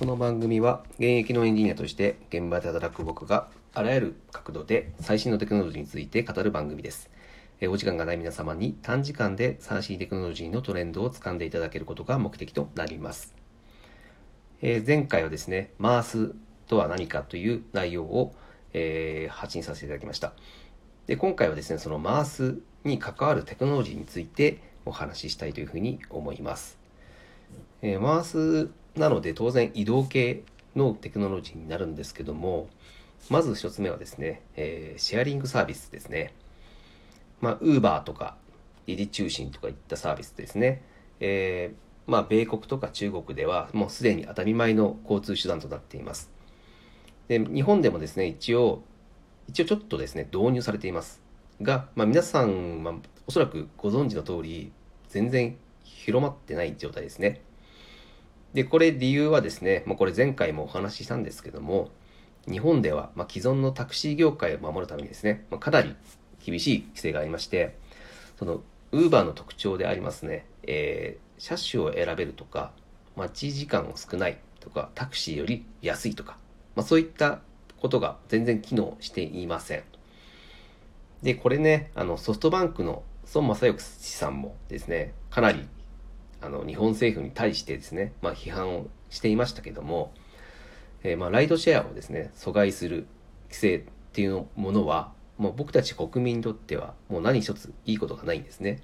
この番組は現役のエンジニアとして現場で働く僕があらゆる角度で最新のテクノロジーについて語る番組です。えお時間がない皆様に短時間で最新テクノロジーのトレンドを掴んでいただけることが目的となります。えー前回はですね、マースとは何かという内容を、えー発信させていただきました。で、今回はですね、そのマースに関わるテクノロジーについてお話ししたいというふうに思います。えーマースなので当然移動系のテクノロジーになるんですけども、まず一つ目はですね、えーシェアリングサービスですね。まあ、ウーバーとか、リリ中心とかいったサービスですね。えーまあ、米国とか中国ではもうすでに当たり前の交通手段となっています。で、日本でもですね、一応、一応ちょっとですね、導入されています。が、まあ、皆さん、まあ、おそらくご存知の通り、全然広まってない状態ですね。で、これ理由はですね、まあ、これ前回もお話ししたんですけども、日本では、まあ、既存のタクシー業界を守るためにですね、まあ、かなり厳しい規制がありまして、その、ウーバーの特徴でありますね、えー車種を選べるとか、待ち時間を少ないとか、タクシーより安いとか、まあ、そういったことが全然機能していません。で、これね、あの、ソフトバンクの孫正義さんもですね、かなり、あの、日本政府に対してですね、まあ、批判をしていましたけども、えーまあ、ライドシェアをですね、阻害する規制っていうものは、もう僕たち国民にとっては、もう何一ついいことがないんですね。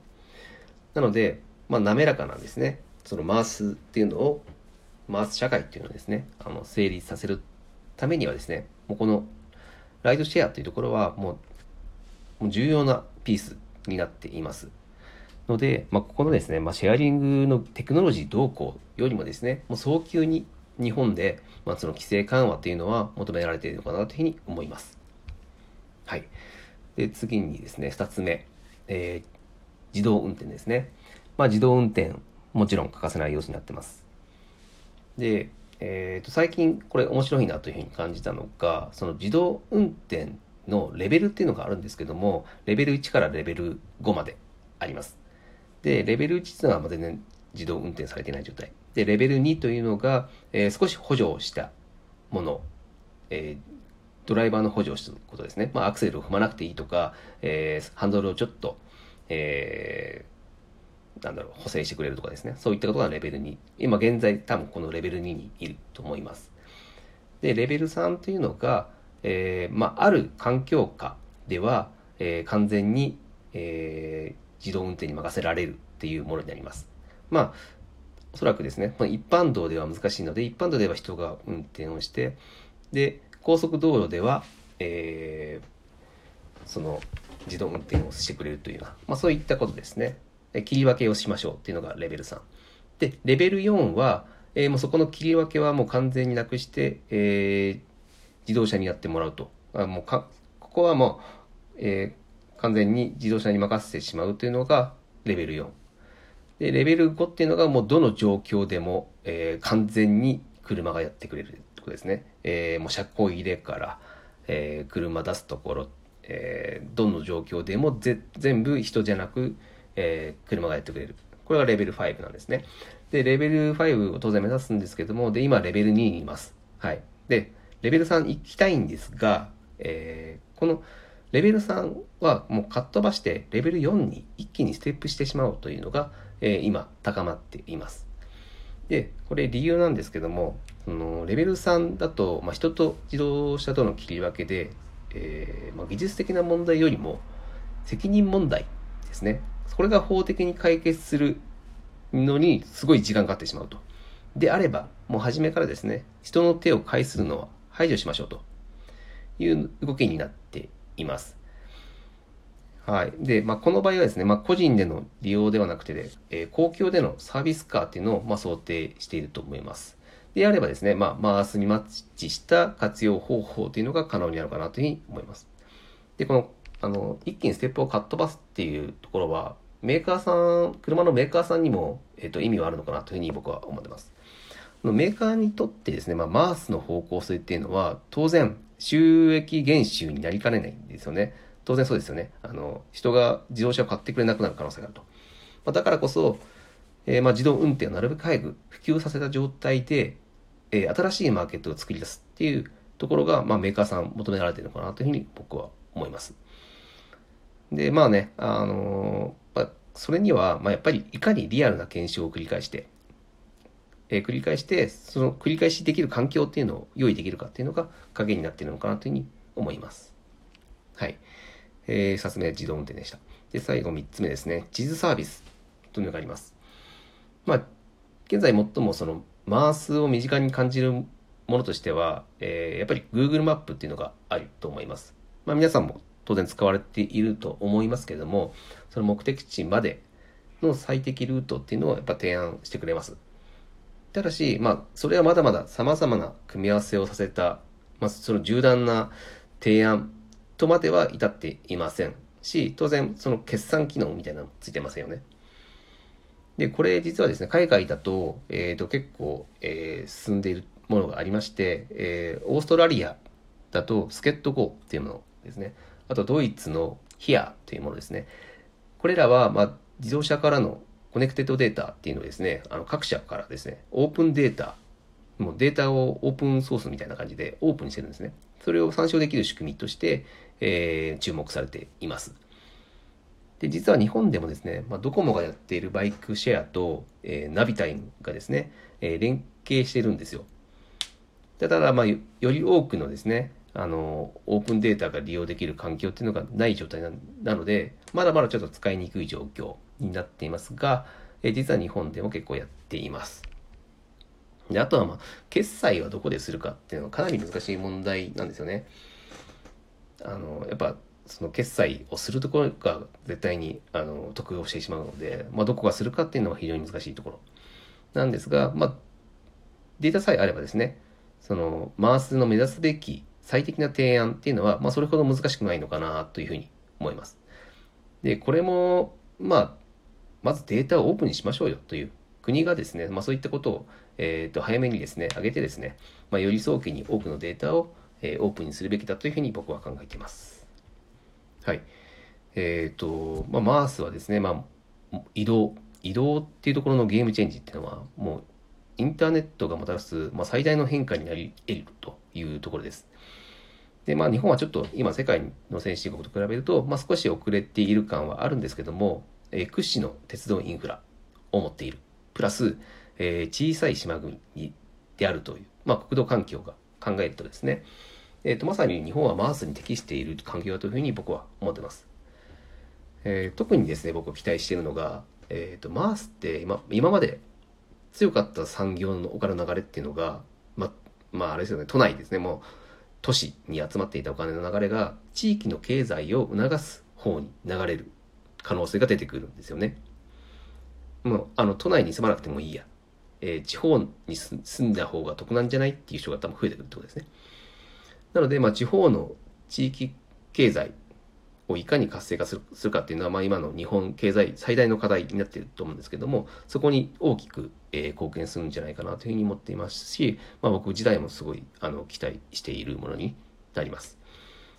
なので、まあ、滑らかなんですね。その回すっていうのを、回す社会っていうのをですね、あの、成立させるためにはですね、もうこの、ライドシェアっていうところは、もう重要なピースになっています。ので、まあ、ここのですね、まあ、シェアリングのテクノロジー動向よりもですね、もう早急に日本で、まあ、その規制緩和っていうのは求められているのかなというふうに思います。はい。で、次にですね、二つ目、えー自動運転ですね。まあ、自動運転、もちろん欠かせない要素になってます。で、えーと、最近これ面白いなというふうに感じたのが、その自動運転のレベルっていうのがあるんですけども、レベル1からレベル5まであります。で、レベル1っていうのはまあ全然自動運転されていない状態。で、レベル2というのが、えー少し補助をしたもの、えードライバーの補助をすることですね。まあ、アクセルを踏まなくていいとか、えーハンドルをちょっと、えーなんだろう、補正してくれるとかですね。そういったことがレベル2。今現在多分このレベル2にいると思います。で、レベル3というのが、えーまあ、ある環境下では、えー完全に、えー自動運転に任せられるっていうものになります。まあ、おそらくですね、まあ、一般道では難しいので、一般道では人が運転をして、で、高速道路では、えーその自動運転をしてくれるというような、まあ、そういったことですね。切り分けをしましょうっていうのがレベル3。で、レベル4は、えーもうそこの切り分けはもう完全になくして、えー自動車にやってもらうと。あもうかここはもう、えー完全に自動車に任せてしまうというのがレベル4。で、レベル5っていうのがもうどの状況でも、えー完全に車がやってくれるってことですね。えーもう車庫入れから、えー車出すところ、えーどの状況でもぜ全部人じゃなく、えー車がやってくれる。これがレベル5なんですね。で、レベル5を当然目指すんですけども、で、今レベル2にいます。はい。で、レベル3行きたいんですが、えーこのレベル3はもうかっ飛ばしてレベル4に一気にステップしてしまおうというのが、えー今高まっています。で、これ理由なんですけども、そのレベル3だと、まあ、人と自動車との切り分けで、えーまあ、技術的な問題よりも責任問題ですね。これが法的に解決するのにすごい時間かかってしまうと。であれば、もう初めからですね、人の手を介するのは排除しましょうという動きになっています。はい。で、まあ、この場合はですね、まあ、個人での利用ではなくてで、えー公共でのサービスカーっていうのを、まあ、想定していると思います。であればですね、まあ、マースにマッチした活用方法というのが可能になるかなというふうに思います。で、この、あの、一気にステップをかっ飛ばすっていうところは、メーカーさん、車のメーカーさんにも、えっ、と、意味はあるのかなというふうに僕は思ってます。のメーカーにとってですね、まあ、マースの方向性っていうのは、当然、収益減収になりかねないんですよね。当然そうですよね。あの、人が自動車を買ってくれなくなる可能性があると。まあ、だからこそ、えーまあ、自動運転をなるべく早く普及させた状態で、えー、新しいマーケットを作り出すっていうところが、まあ、メーカーさん求められているのかなというふうに僕は思います。で、まあね、あのー、まあ、それには、まあ、やっぱりいかにリアルな検証を繰り返して、えー、繰り返して、その繰り返しできる環境っていうのを用意できるかっていうのが鍵になっているのかなというふうに思います。はい。えー、2つ目自動運転でした。で、最後3つ目ですね。地図サービスというのがあります。まあ、現在最もそのマースを身近に感じるものとしては、えー、やっぱり Google マップっていうのがあると思います。まあ、皆さんも当然使われていると思いますけれども、その目的地までの最適ルートっていうのをやっぱ提案してくれます。ただし、まあ、それはまだまだ様々な組み合わせをさせた、まあ、その縦断な提案とまでは至っていませんし、当然、その決算機能みたいなのもついてませんよね。で、これ実はですね、海外だと、えっ、ー、と、結構、えー、進んでいるものがありまして、えー、オーストラリアだと、スケット GO っていうものですね。あと、ドイツのヒアというものですね。これらは、まあ、自動車からのコネクテッドデータっていうのをですね、あの各社からですね、オープンデータ、もうデータをオープンソースみたいな感じでオープンにしてるんですね。それを参照できる仕組みとして、えー、注目されています。で、実は日本でもですね、まあ、ドコモがやっているバイクシェアと、えー、ナビタイムがですね、えー、連携してるんですよ。ただ、まあ、より多くのですね、あの、オープンデータが利用できる環境っていうのがない状態なので、まだまだちょっと使いにくい状況になっていますが、え、実は日本でも結構やっています。で、あとはまあ、決済はどこでするかっていうのはかなり難しい問題なんですよね。あの、やっぱその決済をするところが絶対にあの得をしてしまうので、まあ、どこがするかっていうのは非常に難しいところなんですが、まあ、データさえあればですね、そのマースの目指すべき最適な提案っていうのは、まあ、それほど難しくないのかなというふうに思います。で、これも、まあ、まずデータをオープンにしましょうよという国がですね、まあ、そういったことを、えー、と早めにですね、上げてですね、まあ、より早期に多くのデータを、えー、オープンにするべきだというふうに僕は考えています。はい。えっ、ー、と、まあ、マースはですね、まあ、移動、移動っていうところのゲームチェンジっていうのは、もう、インターネットがもたらす、まあ、最大の変化になり得るというところです。で、まあ、日本はちょっと今、世界の先進国と比べると、まあ、少し遅れている感はあるんですけども、えー、屈指の鉄道インフラを持っている。プラス、えー、小さい島国であるという、まあ、国土環境が考えるとですね、えーと、まさに日本はマースに適している環境だというふうに僕は思ってます。えー、特にですね、僕期待しているのが、えーと、マースって今今まで強かった産業のお金の流れっていうのが、ま、まああれですよね、都内ですね、もう都市に集まっていたお金の流れが地域の経済を促す方に流れる可能性が出てくるんですよね。もうあの都内に住まなくてもいいや。えー、地方に住んだ方が得なんじゃない？っていう人が多分増えてくるってことですね。なので、まあ、地方の地域経済をいかに活性化するかっていうのは、まあ、今の日本経済最大の課題になっていると思うんですけども、そこに大きく、えー、貢献するんじゃないかなというふうに思っていますし、まあ、僕自体もすごいあの期待しているものになります。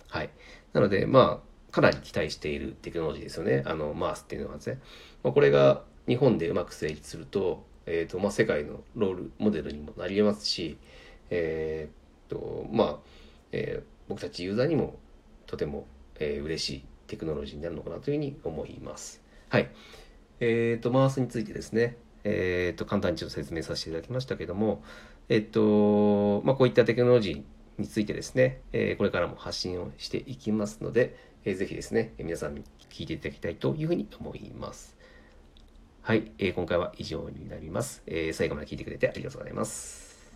はい。なので、まあ、かなり期待しているテクノロジーですよね。あの、マースっていうのはですね。まあ、これが日本でうまく成立すると、えっ、ー、と、まあ、世界のロールモデルにもなり得ますし、えっ、と、まあ、えー、僕たちユーザーにもとても、えー、嬉しいテクノロジーになるのかなというふうに思います。はい。えっ、ー、と、マウスについてですね、えっ、ー、と、簡単にちょっと説明させていただきましたけども、えっ、と、まあ、こういったテクノロジーについてですね、えこれからも発信をしていきますので、えー、ぜひですね、皆さんに聞いていただきたいというふうに思います。はい、え今回は以上になります、え最後まで聞いてくれてありがとうございます。